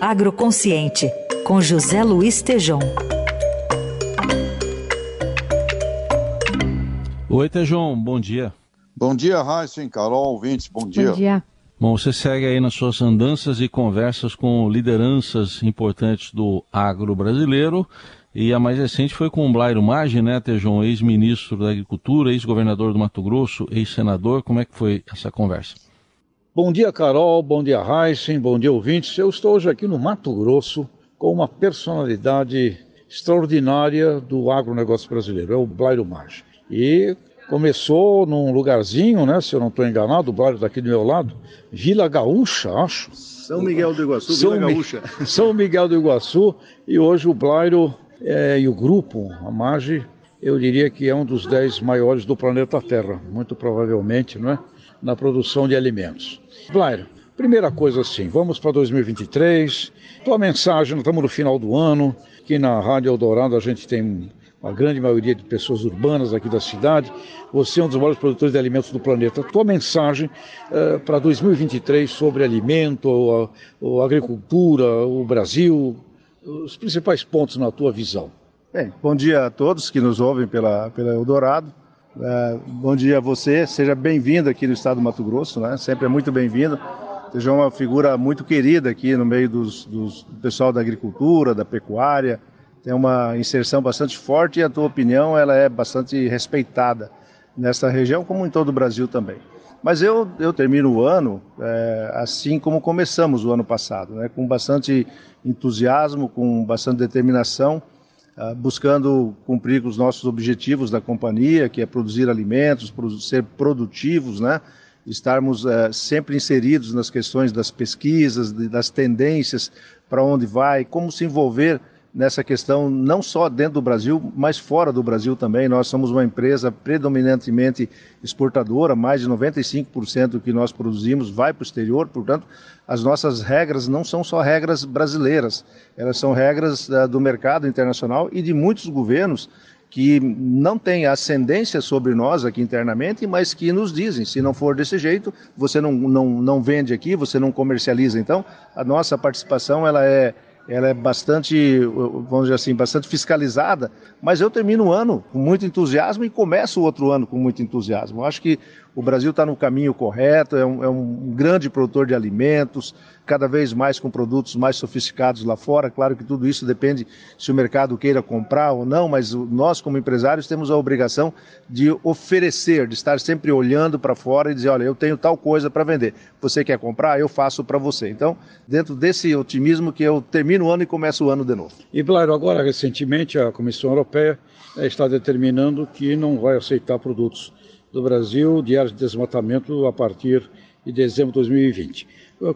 Agroconsciente, com José Luiz Tejom. Oi, Tejom, bom dia. Bom dia, Raíssen, Carol, ouvintes, bom dia. Bom dia. Bom, você segue aí nas suas andanças e conversas com lideranças importantes do agro brasileiro. E a mais recente foi com o Blairo Maggi, né, Tejon, ex-ministro da Agricultura, ex-governador do Mato Grosso, ex-senador. Como é que foi essa conversa? Bom dia, Carol. Bom dia, Heisen. Bom dia, ouvintes. Eu estou hoje aqui no Mato Grosso com uma personalidade extraordinária do agronegócio brasileiro, é o Blairo Maggi. E começou num lugarzinho, né, se eu não estou enganado, o Blairo daqui do meu lado, Vila Gaúcha, acho. São Miguel do Iguaçu, São Vila Gaúcha. São Miguel do Iguaçu. E hoje o Blairo é, e o grupo, a MAGE, eu diria que é um dos dez maiores do planeta Terra, muito provavelmente, não é? na produção de alimentos. Blair, primeira coisa assim, vamos para 2023. Tua mensagem, estamos no final do ano, aqui na Rádio Eldorado a gente tem uma grande maioria de pessoas urbanas aqui da cidade. Você é um dos maiores produtores de alimentos do planeta. Tua mensagem uh, para 2023 sobre alimento, a, a agricultura, o Brasil, os principais pontos na tua visão. Bem, bom dia a todos que nos ouvem pela, pela Eldorado. É, bom dia a você, seja bem-vindo aqui no estado do Mato Grosso, né? sempre é muito bem-vindo. Seja uma figura muito querida aqui no meio dos, dos, do pessoal da agricultura, da pecuária, tem uma inserção bastante forte e a tua opinião ela é bastante respeitada nesta região, como em todo o Brasil também. Mas eu, eu termino o ano é, assim como começamos o ano passado, né? com bastante entusiasmo, com bastante determinação, buscando cumprir com os nossos objetivos da companhia, que é produzir alimentos, ser produtivos, né? estarmos uh, sempre inseridos nas questões das pesquisas, das tendências, para onde vai, como se envolver nessa questão, não só dentro do Brasil, mas fora do Brasil também. Nós somos uma empresa predominantemente exportadora, mais de 95% do que nós produzimos vai para o exterior, portanto, as nossas regras não são só regras brasileiras, elas são regras uh, do mercado internacional e de muitos governos que não têm ascendência sobre nós aqui internamente, mas que nos dizem, se não for desse jeito, você não, não, não vende aqui, você não comercializa. Então, a nossa participação ela é ela é bastante, vamos dizer assim, bastante fiscalizada, mas eu termino o ano com muito entusiasmo e começo o outro ano com muito entusiasmo. Eu acho que o Brasil está no caminho correto, é um, é um, grande produtor de alimentos, cada vez mais com produtos mais sofisticados lá fora. Claro que tudo isso depende se o mercado queira comprar ou não, mas nós, como empresários, temos a obrigação de oferecer, de estar sempre olhando para fora e dizer: olha, eu tenho tal coisa para vender. Você quer comprar? Eu faço para você. Então, dentro desse otimismo que eu termino o ano e começo o ano de novo. E, claro, agora, recentemente, a Comissão Europeia está determinando que não vai aceitar produtos do Brasil de áreas de desmatamento a partir de dezembro de 2020.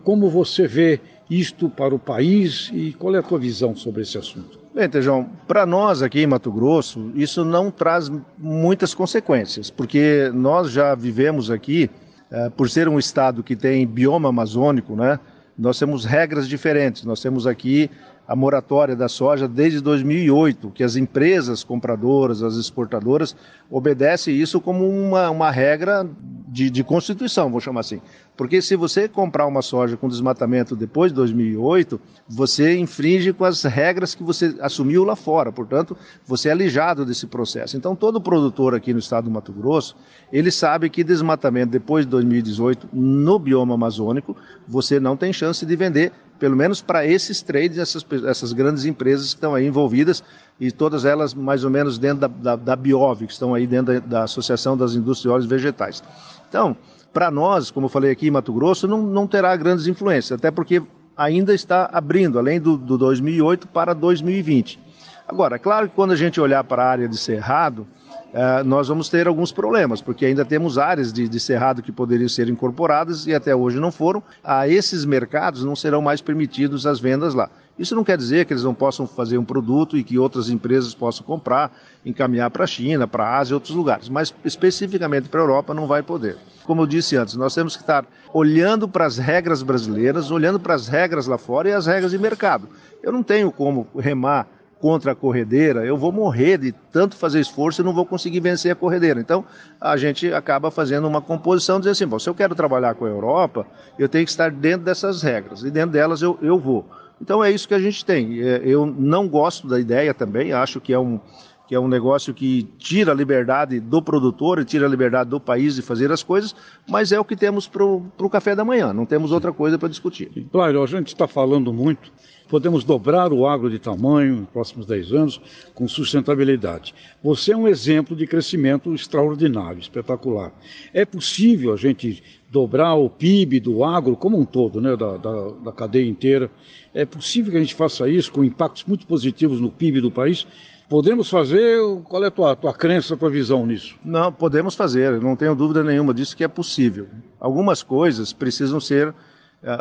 Como você vê isto para o país e qual é a tua visão sobre esse assunto? Bem, Tejão, para nós aqui em Mato Grosso, isso não traz muitas consequências, porque nós já vivemos aqui, eh, por ser um estado que tem bioma amazônico, né? Nós temos regras diferentes. Nós temos aqui a moratória da soja desde 2008, que as empresas compradoras, as exportadoras, obedecem isso como uma, uma regra de, de Constituição, vou chamar assim. Porque se você comprar uma soja com desmatamento depois de 2008, você infringe com as regras que você assumiu lá fora. Portanto, você é alijado desse processo. Então, todo produtor aqui no estado do Mato Grosso, ele sabe que desmatamento depois de 2018 no bioma amazônico, você não tem chance de vender pelo menos para esses trades, essas, essas grandes empresas que estão aí envolvidas, e todas elas mais ou menos dentro da, da, da Biov, que estão aí dentro da, da Associação das Indústrias Vegetais. Então, para nós, como eu falei aqui em Mato Grosso, não, não terá grandes influências, até porque ainda está abrindo, além do, do 2008 para 2020. Agora, é claro que quando a gente olhar para a área de cerrado, uh, nós vamos ter alguns problemas, porque ainda temos áreas de, de cerrado que poderiam ser incorporadas e até hoje não foram. A esses mercados não serão mais permitidos as vendas lá. Isso não quer dizer que eles não possam fazer um produto e que outras empresas possam comprar, encaminhar para a China, para a Ásia e outros lugares, mas especificamente para a Europa não vai poder. Como eu disse antes, nós temos que estar olhando para as regras brasileiras, olhando para as regras lá fora e as regras de mercado. Eu não tenho como remar contra a corredeira, eu vou morrer de tanto fazer esforço e não vou conseguir vencer a corredeira. Então, a gente acaba fazendo uma composição, dizer assim, bom, se eu quero trabalhar com a Europa, eu tenho que estar dentro dessas regras, e dentro delas eu, eu vou. Então é isso que a gente tem. É, eu não gosto da ideia também, acho que é um, que é um negócio que tira a liberdade do produtor e tira a liberdade do país de fazer as coisas, mas é o que temos para o café da manhã, não temos outra coisa para discutir. Claro, a gente está falando muito, podemos dobrar o agro de tamanho nos próximos 10 anos com sustentabilidade. Você é um exemplo de crescimento extraordinário, espetacular. É possível a gente dobrar o PIB do agro como um todo, né, da, da, da cadeia inteira. É possível que a gente faça isso com impactos muito positivos no PIB do país Podemos fazer? Qual é a tua, tua crença, tua visão nisso? Não, podemos fazer, não tenho dúvida nenhuma disso que é possível. Algumas coisas precisam ser uh,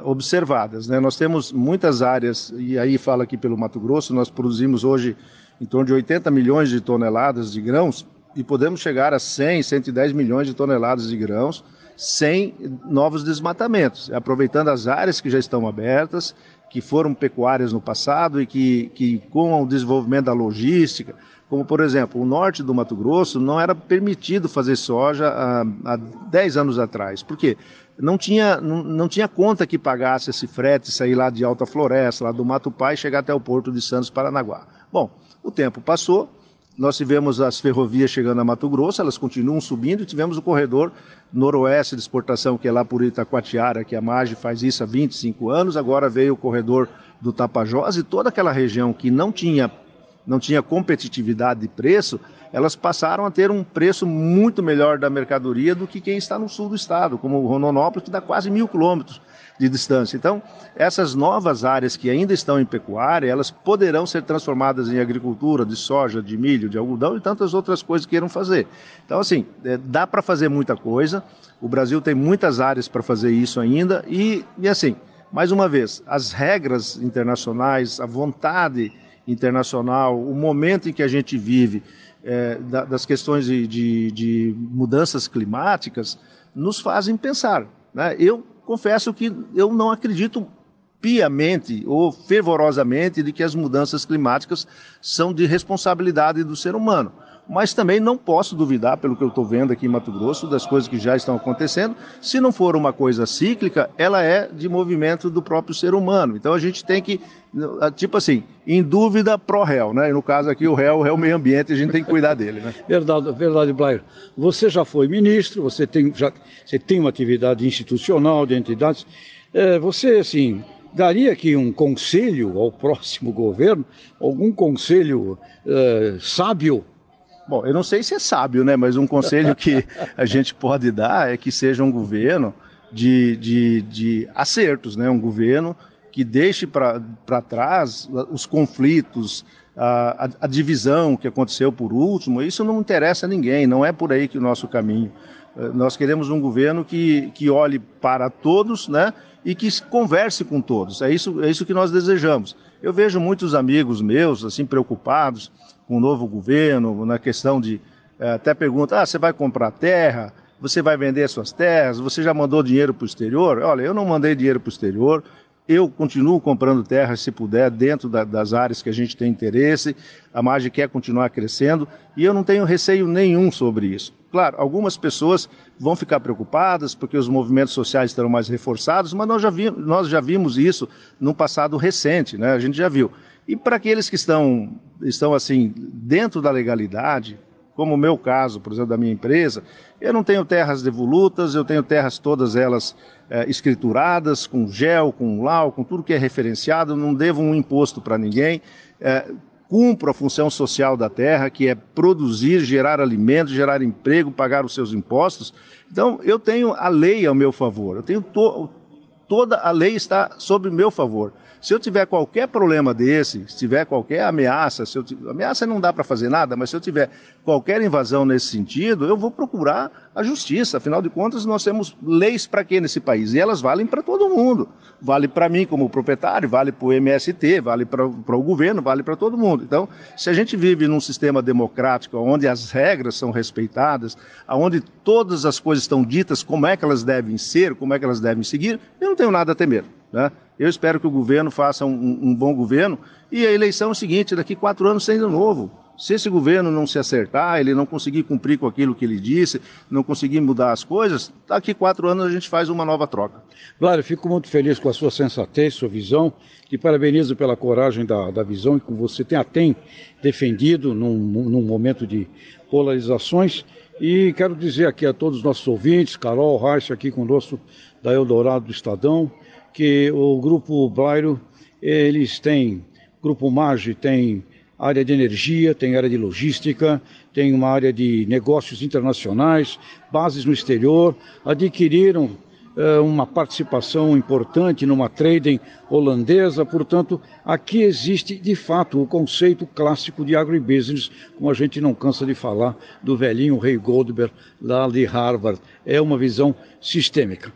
observadas. Né? Nós temos muitas áreas, e aí fala aqui pelo Mato Grosso, nós produzimos hoje em torno de 80 milhões de toneladas de grãos e podemos chegar a 100, 110 milhões de toneladas de grãos sem novos desmatamentos, aproveitando as áreas que já estão abertas que foram pecuárias no passado e que, que com o desenvolvimento da logística, como por exemplo, o norte do Mato Grosso não era permitido fazer soja há, há 10 anos atrás. Por quê? Não tinha, não, não tinha conta que pagasse esse frete, sair lá de Alta Floresta, lá do Mato Pai chegar até o porto de Santos, Paranaguá. Bom, o tempo passou, nós tivemos as ferrovias chegando a Mato Grosso, elas continuam subindo, e tivemos o corredor noroeste de exportação, que é lá por Itacoatiara, que a MAGE faz isso há 25 anos, agora veio o corredor do Tapajós, e toda aquela região que não tinha, não tinha competitividade de preço, elas passaram a ter um preço muito melhor da mercadoria do que quem está no sul do estado, como o Rondonópolis, que dá quase mil quilômetros de distância. Então, essas novas áreas que ainda estão em pecuária, elas poderão ser transformadas em agricultura de soja, de milho, de algodão e tantas outras coisas que queiram fazer. Então, assim, é, dá para fazer muita coisa. O Brasil tem muitas áreas para fazer isso ainda e, e assim, mais uma vez, as regras internacionais, a vontade internacional, o momento em que a gente vive, é, da, das questões de, de, de, mudanças climáticas, nos fazem pensar. Né? Eu confesso que eu não acredito piamente ou fervorosamente de que as mudanças climáticas são de responsabilidade do ser humano. Mas também não posso duvidar, pelo que eu estou vendo aqui em Mato Grosso, das coisas que já estão acontecendo. Se não for uma coisa cíclica, ela é de movimento do próprio ser humano. Então a gente tem que ah, tipo assim, em dúvida pro réu, né? E no caso aqui o réu é o meio ambiente, a gente tem que cuidar dele, né? Verdade, verdade, Blair. Você já foi ministro, você tem, já, você tem uma atividade institucional de entidades. É, você, assim, daria aqui um conselho ao próximo governo, algum conselho é, sábio? Bom, eu não sei se é sábio, né? Mas um conselho que a gente pode dar é que seja um governo de, de, de acertos, né? Um governo que deixe para trás os conflitos, a, a, divisão que aconteceu por último, isso não interessa a ninguém, não é por aí que o nosso caminho. Nós queremos um governo que, que olhe para todos né, e que converse com todos. É isso, é isso que nós desejamos. Eu vejo muitos amigos meus assim preocupados com o novo governo, na questão de. Eh, até pergunta: ah, você vai comprar terra? Você vai vender suas terras? Você já mandou dinheiro para o exterior? Olha, eu não mandei dinheiro para o exterior, eu continuo comprando terras, se puder, dentro da, das áreas que a gente tem interesse. A margem quer continuar crescendo e eu não tenho receio nenhum sobre isso. Claro, algumas pessoas vão ficar preocupadas porque os movimentos sociais estarão mais reforçados, mas nós já, vi, nós já vimos isso no passado recente, né? a gente já viu. E para aqueles que estão, estão assim dentro da legalidade, como o meu caso, por exemplo, da minha empresa, eu não tenho terras devolutas, eu tenho terras todas elas é, escrituradas, com gel, com lau, com tudo que é referenciado, não devo um imposto para ninguém. É, cumpro a função social da terra, que é produzir, gerar alimentos, gerar emprego, pagar os seus impostos. Então, eu tenho a lei ao meu favor, eu tenho to toda a lei está sob meu favor. Se eu tiver qualquer problema desse, se tiver qualquer ameaça, se eu, ameaça não dá para fazer nada, mas se eu tiver qualquer invasão nesse sentido, eu vou procurar a justiça. Afinal de contas, nós temos leis para quê nesse país? E elas valem para todo mundo. Vale para mim como proprietário, vale para o MST, vale para o governo, vale para todo mundo. Então, se a gente vive num sistema democrático, onde as regras são respeitadas, onde todas as coisas estão ditas como é que elas devem ser, como é que elas devem seguir, eu não tenho nada a temer. Né? Eu espero que o governo faça um, um, bom governo. E a eleição é seguinte: daqui quatro anos sendo novo. Se esse governo não se acertar, ele não conseguir cumprir com aquilo que ele disse, não conseguir mudar as coisas, daqui quatro anos a gente faz uma nova troca. Claro, fico muito feliz com a sua sensatez, sua visão, e parabenizo pela coragem da, da visão que você tem, tem defendido num, num momento de polarizações. E quero dizer aqui a todos os nossos ouvintes, Carol Reich aqui conosco da Eldorado do Estadão, que o Grupo Blairo, eles têm, Grupo Mage tem área de energia, tem área de logística, tem uma área de negócios internacionais, bases no exterior, adquiriram uh, uma participação importante numa trading holandesa, portanto, aqui existe de fato o conceito clássico de agribusiness, como a gente não cansa de falar do velhinho Ray Goldberg lá de Harvard. É uma visão sistêmica.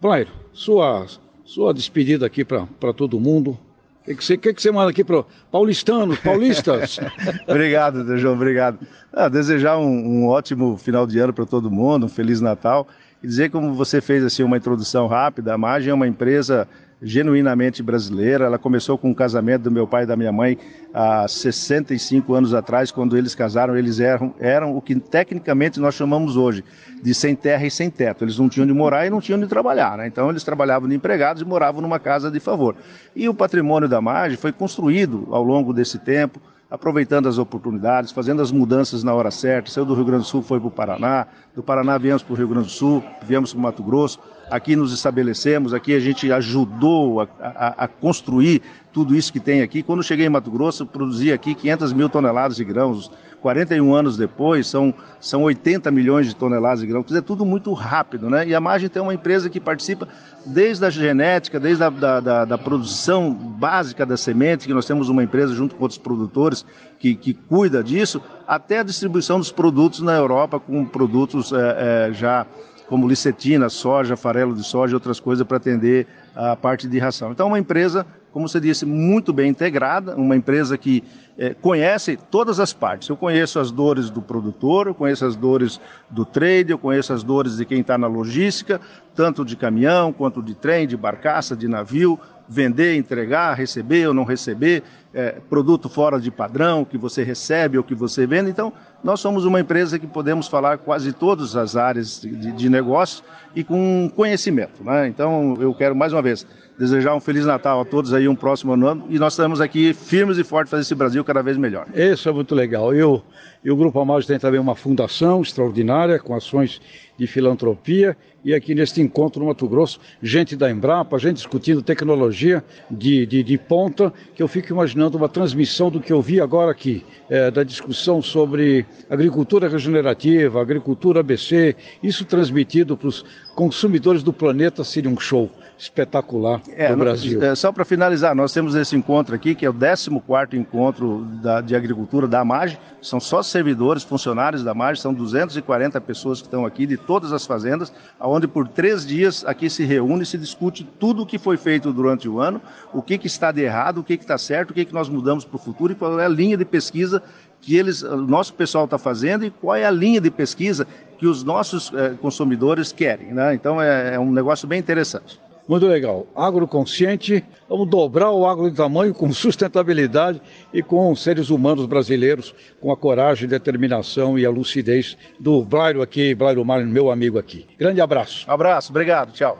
Blair, sua, sua despedida aqui para todo mundo, o que, que, você, que, você manda aqui para paulistanos, paulistas? obrigado, João, obrigado. Ah, desejar um, um, ótimo final de ano para todo mundo, um Feliz Natal. E dizer como você fez assim uma introdução rápida, a Magem é uma empresa genuinamente brasileira. Ela começou com o casamento do meu pai e da minha mãe há 65 anos atrás, quando eles casaram, eles eram, eram o que tecnicamente nós chamamos hoje de sem terra e sem teto. Eles não tinham de morar e não tinham de trabalhar, né? Então eles trabalhavam de empregados e moravam numa casa de favor. E o patrimônio da Mage foi construído ao longo desse tempo, aproveitando as oportunidades, fazendo as mudanças na hora certa. Saiu do Rio Grande do Sul, foi para o Paraná, do Paraná viemos para o Rio Grande do Sul, viemos para o Mato Grosso, aqui nos estabelecemos, aqui a gente ajudou a, a, a, construir tudo isso que tem aqui. Quando cheguei em Mato Grosso, produzi aqui 500 mil toneladas de grãos. 41 anos depois, são, são 80 milhões de toneladas de grãos. É tudo muito rápido, né? E a Margem tem uma empresa que participa desde a genética, desde a da, da, da produção básica da semente, que nós temos uma empresa junto com outros produtores que, que cuida disso, até a distribuição dos produtos na Europa com produtos é, é, já como licetina, soja, farelo de soja e outras coisas para atender a parte de ração. Então, uma empresa, como você disse, muito bem integrada, uma empresa que é, conhece todas as partes. Eu conheço as dores do produtor, eu conheço as dores do trade, eu conheço as dores de quem está na logística, tanto de caminhão quanto de trem, de barcaça, de navio, vender, entregar, receber ou não receber, é, produto fora de padrão que você recebe ou que você vende. Então, nós somos uma empresa que podemos falar quase todas as áreas de, de negócio e com conhecimento. Né? Então, eu quero mais uma vez desejar um Feliz Natal a todos aí, um próximo ano, e nós estamos aqui firmes e fortes fazer esse Brasil cada vez melhor. Isso é muito legal. Eu, e o Grupo Amados tem também uma fundação extraordinária com ações de filantropia e aqui neste encontro no Mato Grosso, gente da Embrapa, gente discutindo tecnologia de, de, de ponta, que eu fico imaginando uma transmissão do que eu vi agora aqui, é, da discussão sobre agricultura regenerativa, agricultura ABC, isso transmitido para os consumidores do planeta seria um show espetacular é, no Brasil. É, só para finalizar, nós temos esse encontro aqui, que é o 14 encontro da, de agricultura da MAGE. São só servidores, funcionários da MAGE, são 240 pessoas que estão aqui de todas as fazendas, onde por três dias aqui se reúne e se discute tudo o que foi feito durante o ano, o que, que está de errado, o que, que está certo, o que, que nós mudamos para o futuro e qual é a linha de pesquisa que eles, o nosso pessoal está fazendo e qual é a linha de pesquisa que os nossos eh, consumidores querem. Né? Então é, é um negócio bem interessante. Muito legal. Agroconsciente, vamos dobrar o agro de tamanho com sustentabilidade e com seres humanos brasileiros, com a coragem, determinação e a lucidez do Blairo aqui, Blairo Mar, meu amigo aqui. Grande abraço. Abraço, obrigado, tchau.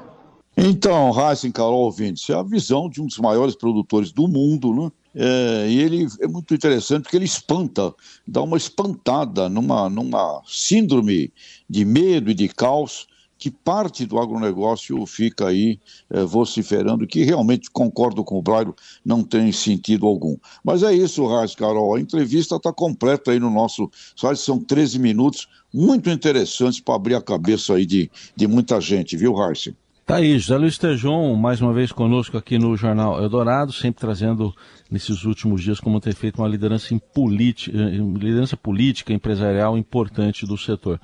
Então, Heisen, Carol, ouvintes, é a visão de um dos maiores produtores do mundo, né? É, e ele é muito interessante porque ele espanta, dá uma espantada numa, numa síndrome de medo e de caos que parte do agronegócio fica aí é, vociferando, que realmente concordo com o Brairo, não tem sentido algum. Mas é isso, Raiz Carol, a entrevista está completa aí no nosso site, são 13 minutos, muito interessantes para abrir a cabeça aí de, de muita gente, viu, Raiz? Tá aí, José Luiz Tejon, mais uma vez conosco aqui no Jornal Eldorado, sempre trazendo nesses últimos dias como ter feito uma liderança, liderança política, empresarial importante do setor.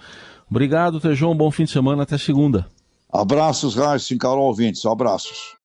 Obrigado, Tejon. Bom fim de semana. Até segunda. Abraços, Raíssa, Carol ouvintes. Abraços.